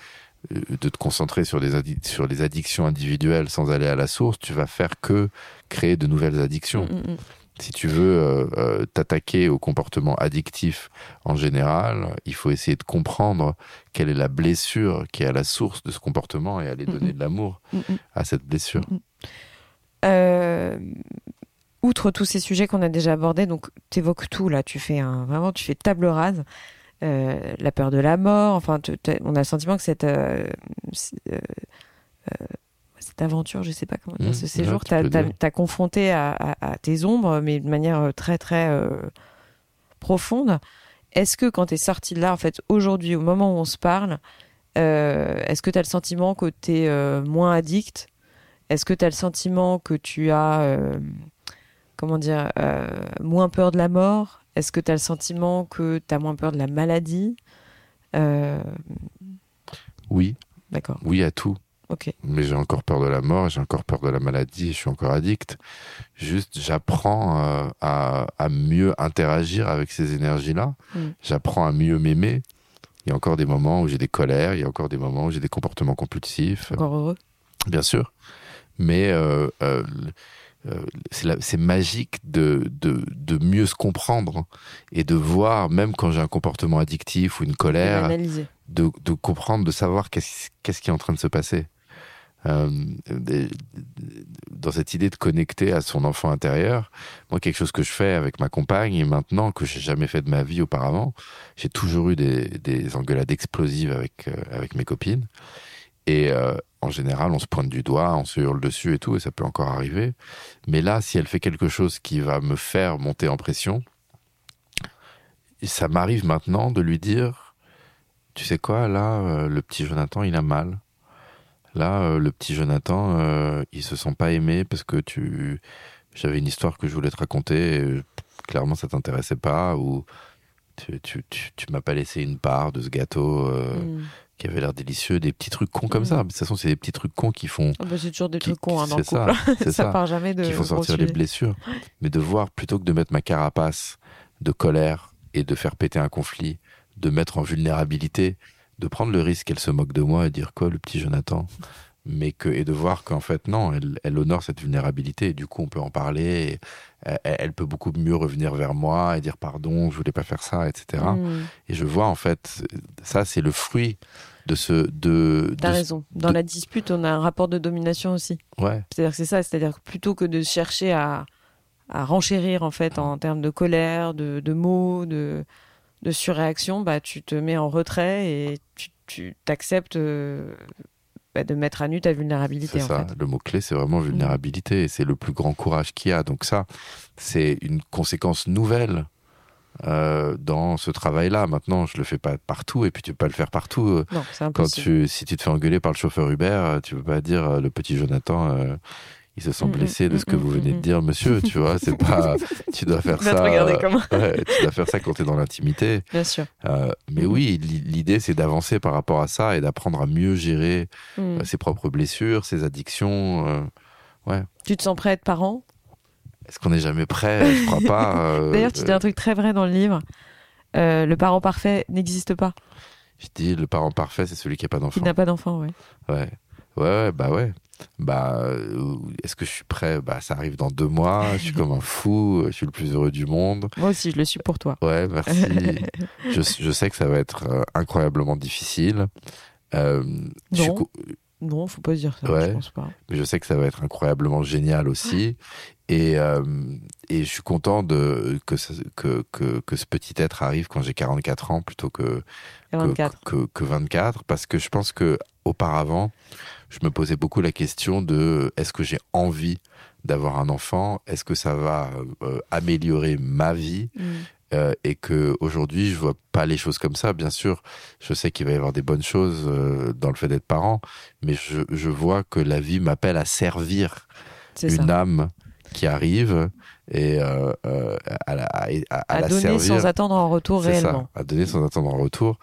euh, de te concentrer sur les, sur les addictions individuelles sans aller à la source, tu vas faire que créer de nouvelles addictions. Mm, si tu veux t'attaquer au comportement addictif en général, il faut essayer de comprendre quelle est la blessure qui est à la source de ce comportement et aller donner de l'amour à cette blessure. Euh, outre tous ces sujets qu'on a déjà abordés, donc tu évoques tout là, tu fais un, vraiment tu fais table rase. Euh, la peur de la mort, enfin, on a le sentiment que cette, euh, cette aventure, je sais pas comment dire, mmh, ce séjour, t'as confronté à, tes ombres, mais de manière très très profonde. Est-ce que quand tu es sorti de là, en fait, aujourd'hui, au moment où on se parle, est-ce que tu as le sentiment que tu es moins addict est-ce que tu as le sentiment que tu as, euh, comment dire, euh, moins peur de la mort? Est-ce que tu as le sentiment que tu as moins peur de la maladie? Euh, Oui. D'accord. Oui à tout. Mais j'ai encore peur de la mort, j'ai encore peur de la maladie, je suis encore addict. Juste, j'apprends à, à, mieux interagir avec ces énergies-là. Mm. J'apprends à mieux m'aimer. Il y a encore des moments où j'ai des colères, il y a encore des moments où j'ai des comportements compulsifs. Encore heureux? Bien sûr. Mais euh, euh, c'est magique de, de, de, mieux se comprendre et de voir, même quand j'ai un comportement addictif ou une colère, de, de, comprendre, de savoir qu'est-ce qu'est-ce qui est en train de se passer. Euh, dans cette idée de connecter à son enfant intérieur, moi quelque chose que je fais avec ma compagne et maintenant que j'ai jamais fait de ma vie auparavant, j'ai toujours eu des, des engueulades explosives avec euh, avec mes copines et euh, en général, on se pointe du doigt, on se hurle dessus et tout, et ça peut encore arriver. Mais là, si elle fait quelque chose qui va me faire monter en pression, ça m'arrive maintenant de lui dire, tu sais quoi, là, euh, le petit Jonathan, il a mal. Là, euh, le petit Jonathan, euh, il se sent pas aimé parce que tu, j'avais une histoire que je voulais te raconter. Et, clairement, ça t'intéressait pas ou tu, m'as pas laissé une part de ce gâteau. Mm qui avait l'air délicieux, des petits trucs cons comme mm. ça. De toute façon, c'est des petits trucs cons qui font. Ah bah, c'est toujours des trucs cons hein, dans le couple. Ça, ça, part jamais de. Qui font sortir les blessures. Mais de voir, plutôt que de mettre ma carapace de colère et de faire péter un conflit, de mettre en vulnérabilité, de prendre le risque qu'elle se moque de moi et dire quoi, le petit Jonathan? Mais que et de voir qu'en fait non, elle, elle, honore cette vulnérabilité et du coup on peut en parler. Et elle, peut beaucoup mieux revenir vers moi et dire pardon, je voulais pas faire ça, etc. Mm. Et je vois en fait ça c'est le fruit de ce de. T'as raison. Dans la dispute, on a un rapport de domination aussi. Ouais. C'est-à-dire que c'est ça, c'est-à-dire que plutôt que de chercher à à renchérir en fait en termes de colère, de, de mots, de de surréaction, bah tu te mets en retrait et tu t'acceptes euh, de mettre à nu ta vulnérabilité. C'est ça, le mot-clé, c'est vraiment vulnérabilité, et c'est le plus grand courage qu'il y a. Donc ça, c'est une conséquence nouvelle euh, dans ce travail-là. Maintenant, je le fais pas partout, et puis tu peux pas le faire partout. Euh, non, Quand tu, si tu te fais engueuler par le chauffeur Uber, euh, tu peux pas dire le petit Jonathan il se sent mm, blessé de ce mm, que vous venez de mm, dire, monsieur. Tu vois, c'est pas. Tu dois faire ça. tu dois faire ça quand tu es dans l'intimité. Bien sûr. Euh, mais oui, l'idée c'est d'avancer par rapport à ça et d'apprendre à mieux gérer euh, ses propres blessures, ses addictions. Euh, ouais. Tu te sens prêt à être parent? Est-ce qu'on n'est jamais prêt? Je crois pas. D'ailleurs, tu dis un truc très vrai dans le livre. le parent parfait n'existe pas. Je dis le parent parfait, c'est celui qui n'a pas d'enfant. Qui n'a pas d'enfant, ouais. Ouais. Ouais, bah ouais bah euh, est-ce que je suis prêt? Bah ça arrive dans deux mois. Je suis comme un fou. Je suis le plus heureux du monde. Moi aussi je le suis pour toi. Ouais merci. Je, je, sais que ça va être euh, incroyablement difficile. Euh, non. non faut pas dire ça je pense pas. Mais je sais que ça va être incroyablement génial aussi. Et, euh, et je suis content de que, que, que, que ce petit être arrive quand j'ai 44 ans plutôt que 24. Que, que, 24 parce que je pense que auparavant je me posais beaucoup la question de est-ce que j'ai envie d'avoir un enfant? Est-ce que ça va euh, améliorer ma vie? Mm. euh, Et que aujourd'hui, je vois pas les choses comme ça. Bien sûr, je sais qu'il va y avoir des bonnes choses euh, dans le fait d'être parent, mais je, je, vois que la vie m'appelle à servir une âme qui arrive et à, la, à, à, donner sans attendre en retour réellement. Ça, à donner sans attendre en retour.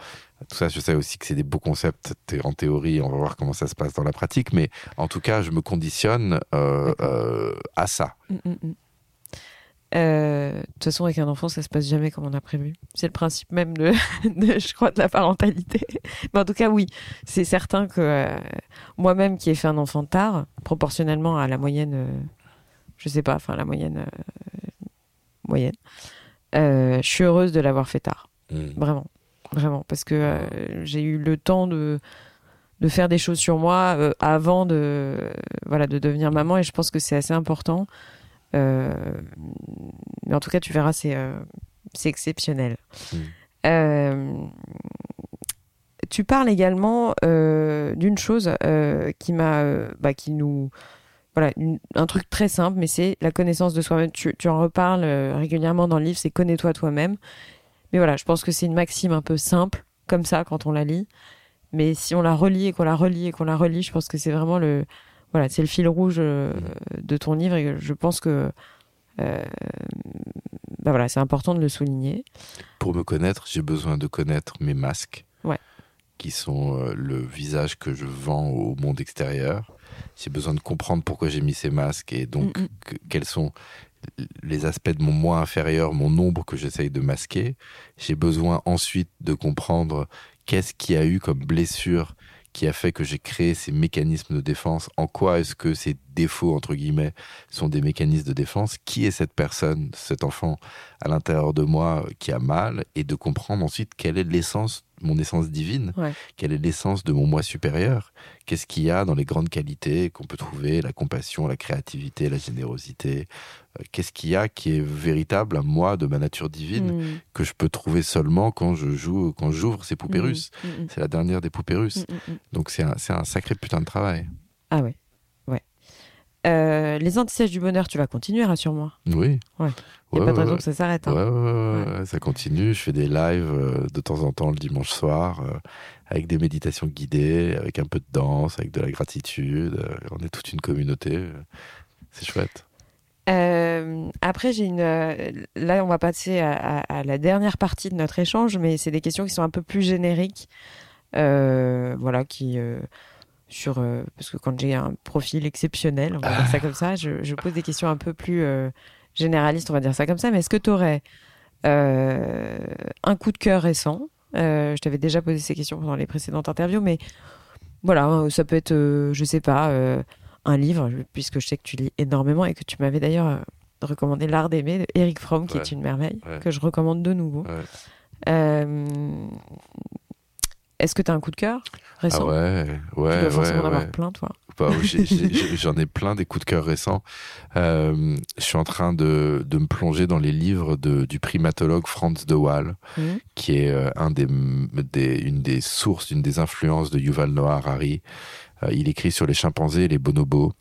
Tout ça, je sais aussi que c'est des beaux concepts en théorie. On va voir comment ça se passe dans la pratique. Mais en tout cas, je me conditionne euh, euh, à ça. Mm, mm, mm. Euh, de toute façon, avec un enfant, ça se passe jamais comme on a prévu. C'est le principe même de, je crois, de la parentalité. Mais en tout cas, oui, c'est certain que moi-même, qui ai fait un enfant tard, proportionnellement à la moyenne, je sais pas, enfin la moyenne, moyenne, je suis heureuse de l'avoir fait tard, vraiment vraiment, parce que euh, j'ai eu le temps de, de faire des choses sur moi euh, avant de, voilà, de devenir maman, et je pense que c'est assez important. Euh, mais en tout cas, tu verras, c'est c'est exceptionnel. Mm. tu parles également d'une chose qui m'a, bah, qui nous, voilà, un truc très simple, mais c'est la connaissance de soi-même. Tu, tu, en reparles régulièrement dans le livre, c'est connais-toi toi-même. Mais voilà, je pense que c'est une maxime un peu simple, comme ça, quand on la lit. Mais si on la relit et qu'on la relit et qu'on la relit, je pense que c'est vraiment le, voilà, c'est le fil rouge euh, de ton livre et je pense que, euh, bah voilà, c'est important de le souligner. Pour me connaître, j'ai besoin de connaître mes masques. Ouais. qui sont euh, le visage que je vends au monde extérieur. J'ai besoin de comprendre pourquoi j'ai mis ces masques et donc Mm, mm. que- quels sont les aspects de mon moi inférieur, mon ombre que j'essaye de masquer. J'ai besoin ensuite de comprendre qu'est-ce qui a eu comme blessure qui a fait que j'ai créé ces mécanismes de défense. En quoi est-ce que ces défauts, entre guillemets, sont des mécanismes de défense Qui est cette personne, cet enfant à l'intérieur de moi qui a mal Et de comprendre ensuite quelle est l'essence, mon essence divine, Ouais. quelle est l'essence de mon moi supérieur? Qu'est-ce qu'il y a dans les grandes qualités qu'on peut trouver, la compassion, la créativité, la générosité? Euh, Qu'est-ce qu'il y a qui est véritable à moi de ma nature divine Mm, que je peux trouver seulement quand je joue, quand j'ouvre ces poupées mm, russes? Mm, C'est la dernière des poupées russes. Donc c'est un, un sacré putain de travail. Ah ouais. Euh, les anti du bonheur, tu vas continuer, rassure-moi. Oui. Ouais. Il n'y a Ouais, pas de raison ouais. que ça s'arrête. hein. Ouais, ça continue. Je fais des lives euh, de temps en temps le dimanche soir euh, avec des méditations guidées, avec un peu de danse, avec de la gratitude. On est toute une communauté. C'est chouette. Après, j'ai une. Là, on va passer à, à- à la dernière partie de notre échange, mais c'est des questions qui sont un peu plus génériques. Voilà, qui. Euh, sur, euh, parce que quand j'ai un profil exceptionnel, on va dire ça comme ça, je, je pose des questions un peu plus euh, généralistes, on va dire ça comme ça. Mais est-ce que tu aurais un coup de cœur récent? Euh, Je t'avais déjà posé ces questions pendant les précédentes interviews, mais voilà, euh, ça peut être, euh, je sais pas, euh, un livre, puisque je sais que tu lis énormément et que tu m'avais d'ailleurs euh, recommandé L'Art d'aimer de Eric Fromm, qui Ouais. est une merveille, Ouais. que je recommande de nouveau. Ouais. Est-ce que tu as un coup de cœur Ah récent ouais, Tu ouais, dois ouais, forcément en avoir ouais. plein, toi. Bah, J'en ai plein des coups de cœur récents. Euh, je suis en train de, de me plonger dans les livres de, du primatologue Franz de Waal, Mhm. qui est euh, un des, des, une des sources, une des influences de Yuval Noah Harari. Euh, il écrit sur les chimpanzés et les bonobos,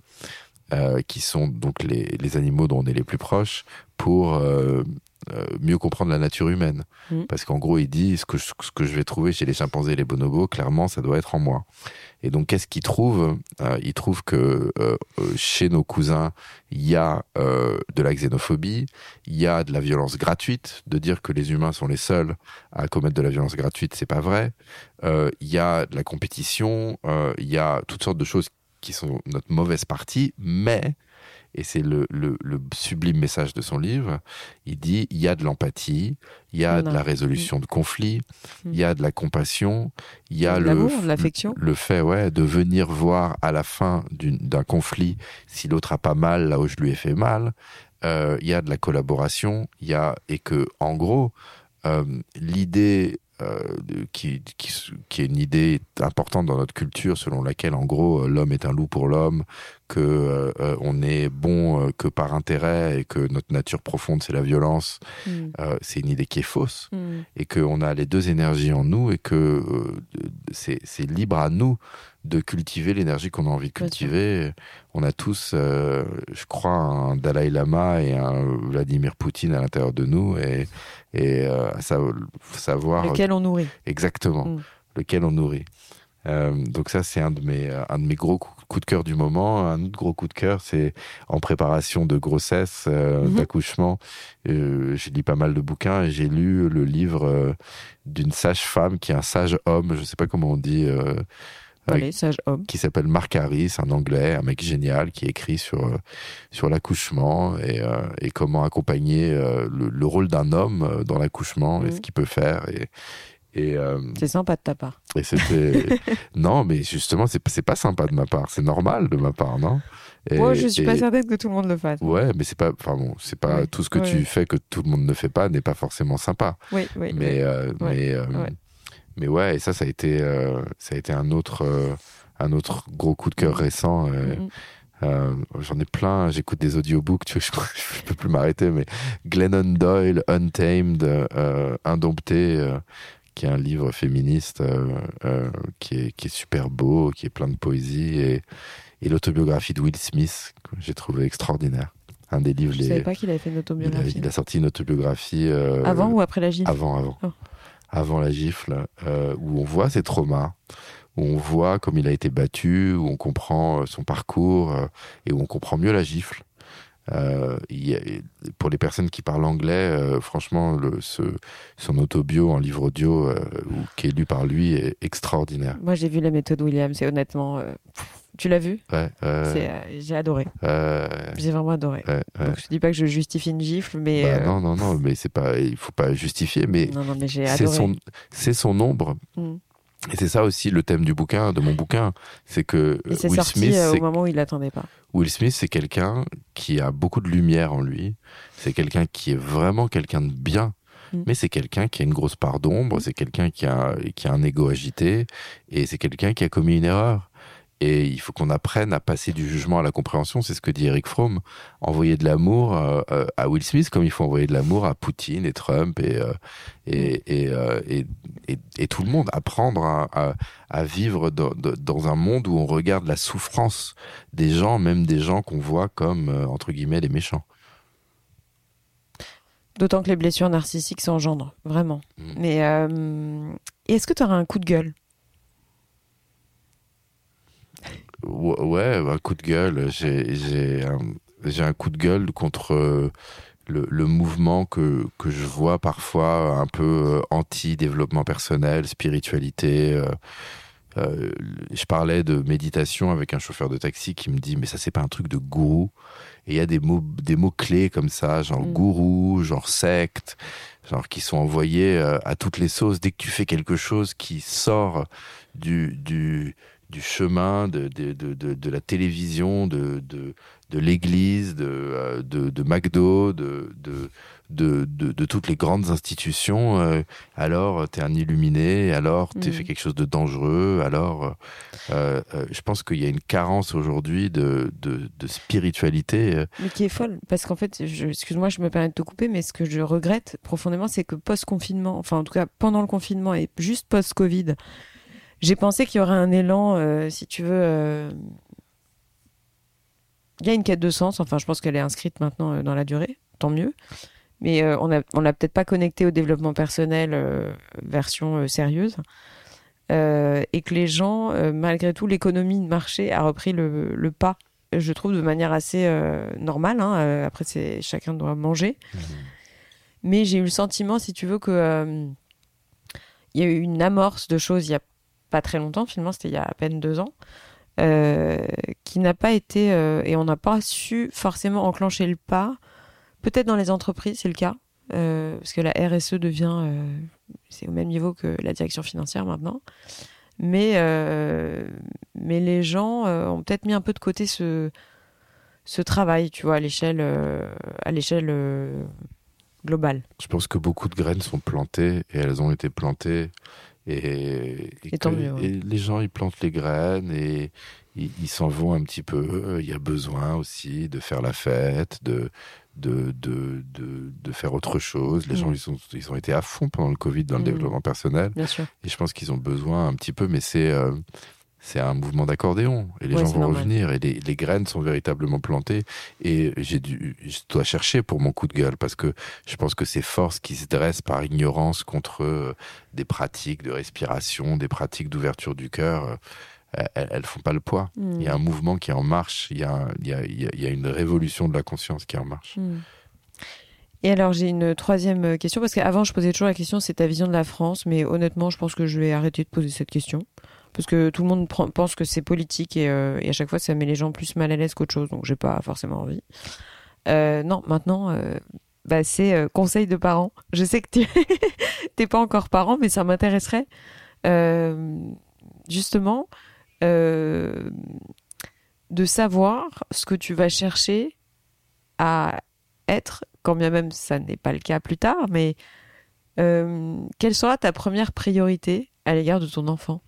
euh, qui sont donc les, les animaux dont on est les plus proches, pour euh, euh, mieux comprendre la nature humaine. Mhm. Parce qu'en gros, il dit ce que, je, ce que je vais trouver chez les chimpanzés et les bonobos, clairement, ça doit être en moi. Et donc, qu'est-ce qu'il trouve Euh, Il trouve que euh, chez nos cousins, il y a de la xénophobie, il y a de la violence gratuite. De dire que les humains sont les seuls à commettre de la violence gratuite, c'est pas vrai. Il y a de la compétition, il y a toutes sortes de choses qui sont notre mauvaise partie, mais et c'est le, le, le sublime message de son livre, il dit il y a de l'empathie, il y a de la résolution de conflits, Mm. il y a de la compassion, il y a De le, l'affection. le fait ouais, de venir voir à la fin d'un conflit si l'autre a pas mal là où je lui ai fait mal. Euh, Il y a de la collaboration, il y a et que en gros euh, l'idée euh, qui, qui, qui est une idée importante dans notre culture selon laquelle en gros l'homme est un loup pour l'homme, que euh, euh, on est bon euh, que par intérêt et que notre nature profonde c'est la violence, Mm. c'est une idée qui est fausse Mm. et qu'on a les deux énergies en nous et que c'est libre à nous de cultiver l'énergie qu'on a envie de cultiver. On a tous, euh, je crois, un Dalai Lama et un Vladimir Poutine à l'intérieur de nous et, et euh, savoir Lequel on nourrit. exactement Mm. lequel on nourrit. Euh, donc ça, c'est un de mes un de mes gros coups coups de cœur du moment. Un autre gros coup de cœur, c'est en préparation de grossesse, euh, Mhm. d'accouchement. Euh, j'ai lu pas mal de bouquins et j'ai lu le livre euh, d'une sage-femme qui est un sage homme, je sais pas comment on dit, Allez, sage homme. qui s'appelle Mark Harris, un anglais, un mec génial qui écrit sur sur l'accouchement et, euh, et comment accompagner euh, le, le rôle d'un homme dans l'accouchement et Mhm. ce qu'il peut faire et et euh, C'est sympa de ta part. et c'était non, mais justement, c'est c'est pas sympa de ma part. C'est normal de ma part, non? Et, Moi, je suis pas certaine que tout le monde le fasse. Ouais, mais c'est pas. Enfin bon, c'est pas Oui, tout ce que ouais. tu fais que tout le monde ne fait pas n'est pas forcément sympa. Oui, oui. mais oui. euh, Ouais, mais euh, mais ouais, et ça, ça a été euh, ça a été un autre euh, un autre gros coup de cœur Mhm. récent. euh, Mm, mm. euh, J'en ai plein, j'écoute des audiobooks, tu vois, je, je peux plus m'arrêter, mais Glennon Doyle, Untamed, euh, Indompté, euh, qui est un livre féministe euh, euh, qui, est, qui est super beau, qui est plein de poésie, et, et l'autobiographie de Will Smith, que j'ai trouvé extraordinaire. Un des livres Je les. savais pas qu'il avait fait une il, a, autobiographie. il a sorti une autobiographie. euh, Avant ou après la gifle avant, avant. Oh. Avant la gifle, euh, où on voit ses traumas, où on voit comme il a été battu, où on comprend son parcours euh, et où on comprend mieux la gifle. Euh, pour les personnes qui parlent anglais, euh, franchement, le, ce, son autobio en livre audio euh, qui est lu par lui est extraordinaire. Moi, j'ai vu la méthode Williams et honnêtement, tu l'as vu Ouais. j'ai adoré. J'ai vraiment adoré. Donc, je dis pas que je justifie une gifle, mais bah, non, non, non, mais c'est pas, il faut pas justifier, mais, mais c'est son, c'est son ombre. Mm. Et c'est ça aussi le thème du bouquin, de mon bouquin, c'est que Will Smith, au moment où il l'attendait pas. Will Smith, c'est quelqu'un qui a beaucoup de lumière en lui. C'est quelqu'un qui est vraiment quelqu'un de bien. Mm. Mais c'est quelqu'un qui a une grosse part d'ombre, c'est quelqu'un qui a, qui a un ego agité, et c'est quelqu'un qui a commis une erreur. Et il faut qu'on apprenne à passer du jugement à la compréhension. C'est ce que dit Eric Fromm. Envoyer de l'amour euh, euh, à Will Smith comme il faut envoyer de l'amour à Poutine et Trump et, euh, et, et, et, tout le monde. Apprendre à, à, vivre dans, dans, un monde où on regarde la souffrance des gens, même des gens qu'on voit comme, entre guillemets, les méchants. D'autant que les blessures narcissiques s'engendrent, vraiment. Mm. Mais est-ce que tu auras un coup de gueule? Ouais, un coup de gueule. J'ai un, un coup de gueule contre euh, le, le, mouvement que, que je vois parfois un peu euh, anti-développement personnel, spiritualité. Euh, je parlais de méditation avec un chauffeur de taxi qui me dit mais ça c'est pas un truc de gourou et il y a des mots des mots clés comme ça genre mm. gourou genre secte genre qui sont envoyés à toutes les sauces dès que tu fais quelque chose qui sort du du du chemin, de, de, de, de, la télévision, de, de, de l'église, de, euh, de, de McDo, de, de, de, de, toutes les grandes institutions, euh, alors tu es un illuminé, alors tu mm. fait quelque chose de dangereux, alors euh, je pense qu'il y a une carence aujourd'hui de, de, de, spiritualité. Mais qui est folle, parce qu'en fait, excuse-moi, je me permets de te couper, mais ce que je regrette profondément, c'est que post-confinement, enfin en tout cas pendant le confinement et juste post-Covid, j'ai pensé qu'il y aurait un élan, euh, si tu veux. Euh, il y a une quête de sens, enfin, je pense qu'elle est inscrite maintenant euh, dans la durée, tant mieux. Mais on n'a on l'a peut-être pas connecté au développement personnel version sérieuse. et que les gens, malgré tout, l'économie de marché a repris le, pas, je trouve, de manière assez normale. Hein. après, c'est chacun doit manger. Mmh. Mais j'ai eu le sentiment, si tu veux, que il y a eu une amorce de choses il y a pas très longtemps, finalement, c'était il y a à peine deux ans, euh, qui n'a pas été, euh, et on n'a pas su forcément enclencher le pas. Peut-être dans les entreprises, c'est le cas, euh, parce que la RSE devient, c'est au même niveau que la direction financière maintenant. Mais, mais les gens ont peut-être mis un peu de côté ce, ce travail, tu vois, à l'échelle, à l'échelle globale. Je pense que beaucoup de graines sont plantées et elles ont été plantées et, les gens, ils plantent les graines et ils s'en vont un petit peu. Il y a besoin aussi de faire la fête, de, de, de, de, faire autre chose. Les mm. gens, ils, sont, ils ont été à fond pendant le Covid dans le mm. développement personnel. Et je pense qu'ils ont besoin un petit peu, mais c'est euh, c'est un mouvement d'accordéon. Et les gens vont revenir et les, graines sont véritablement plantées. Et j'ai dû je dois chercher pour mon coup de gueule parce que je pense que ces forces qui se dressent par ignorance contre euh, des pratiques de respiration des pratiques d'ouverture du cœur. Euh, elles, elles, font pas le poids. Hmm. il y a un mouvement qui est en marche. Il y a, il y a, il y a une révolution de la conscience qui est en marche. Hmm. Et alors j'ai une troisième question parce qu'avant je posais toujours la question c'est ta vision de la France mais honnêtement je pense que je vais arrêter de poser cette question parce que tout le monde pense que c'est politique euh, et, à chaque fois ça met les gens plus mal à l'aise qu'autre chose, donc j'ai pas forcément envie. Euh, non, maintenant, euh, bah, c'est conseil de parents. Je sais que tu n'es pas encore parent, mais ça m'intéresserait justement de savoir ce que tu vas chercher à être, quand bien même ça n'est pas le cas plus tard, mais quelle sera ta première priorité à l'égard de ton enfant?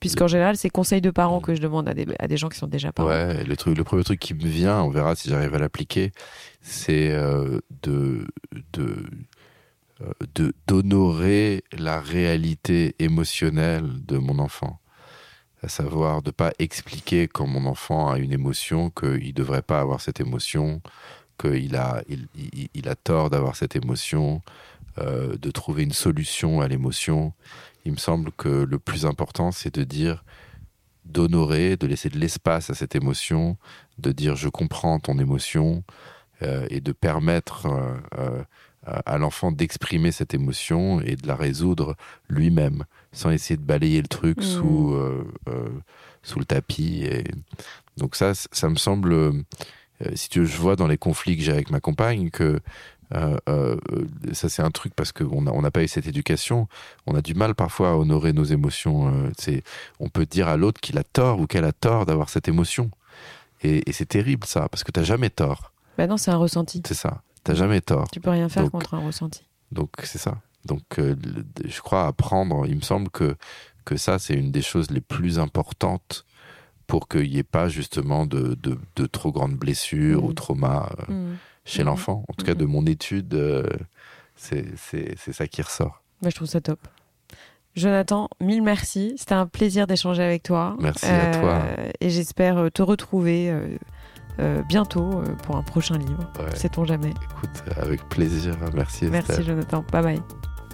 Puisqu'en général, c'est conseil de parents que je demande à des, à des gens qui sont déjà parents. Ouais, le, truc, le premier truc qui me vient, on verra si j'arrive à l'appliquer, c'est euh, de, de, euh, de, d'honorer la réalité émotionnelle de mon enfant. À savoir de pas expliquer quand mon enfant a une émotion qu'il ne devrait pas avoir cette émotion, qu'il a, il, il, a tort d'avoir cette émotion, euh, de trouver une solution à l'émotion il me semble que le plus important, c'est de dire d'honorer, de laisser de l'espace à cette émotion, de dire je comprends ton émotion euh, et de permettre euh, à l'enfant d'exprimer cette émotion et de la résoudre lui-même, sans essayer de balayer le truc mmh. sous, sous le tapis. Et... Donc ça, ça me semble, si tu je vois dans les conflits que j'ai avec ma compagne que euh, euh, ça, c'est un truc parce qu'on n'a on n'a pas eu cette éducation. On a du mal parfois à honorer nos émotions. Euh, c'est, on peut dire à l'autre qu'il a tort ou qu'elle a tort d'avoir cette émotion. Et, c'est terrible ça, parce que tu n'as jamais tort. Bah non, c'est un ressenti. C'est ça. Tu n'as jamais tort. Tu peux rien faire contre un ressenti. Donc c'est ça. Donc je crois apprendre. Il me semble que que ça, c'est une des choses les plus importantes pour qu'il n'y ait pas justement de, de, trop grandes blessures ou mmh. traumas. Mmh chez mhm. l'enfant. En tout cas, de mhm. mon étude, euh, c'est ça qui ressort. je trouve ça top. Jonathan, mille merci. C'était un plaisir d'échanger avec toi. Merci à toi. Euh, et j'espère euh, te retrouver bientôt pour un prochain livre. Ouais. Sait-on jamais. Écoute, avec plaisir. Merci. Merci Jonathan. Bye bye.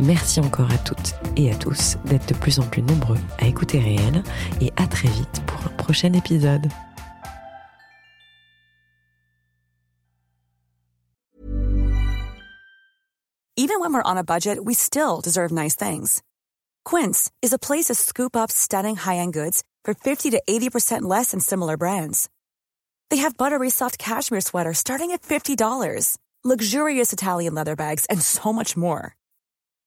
Merci encore à toutes et à tous d'être de plus en plus nombreux à écouter Réel et à très vite pour un prochain épisode. Even when we're on a budget, we still deserve nice things. Quince is a place to scoop up stunning high-end goods for 50 to 80% less than similar brands. They have buttery soft cashmere sweaters starting at $50, luxurious Italian leather bags and so much more.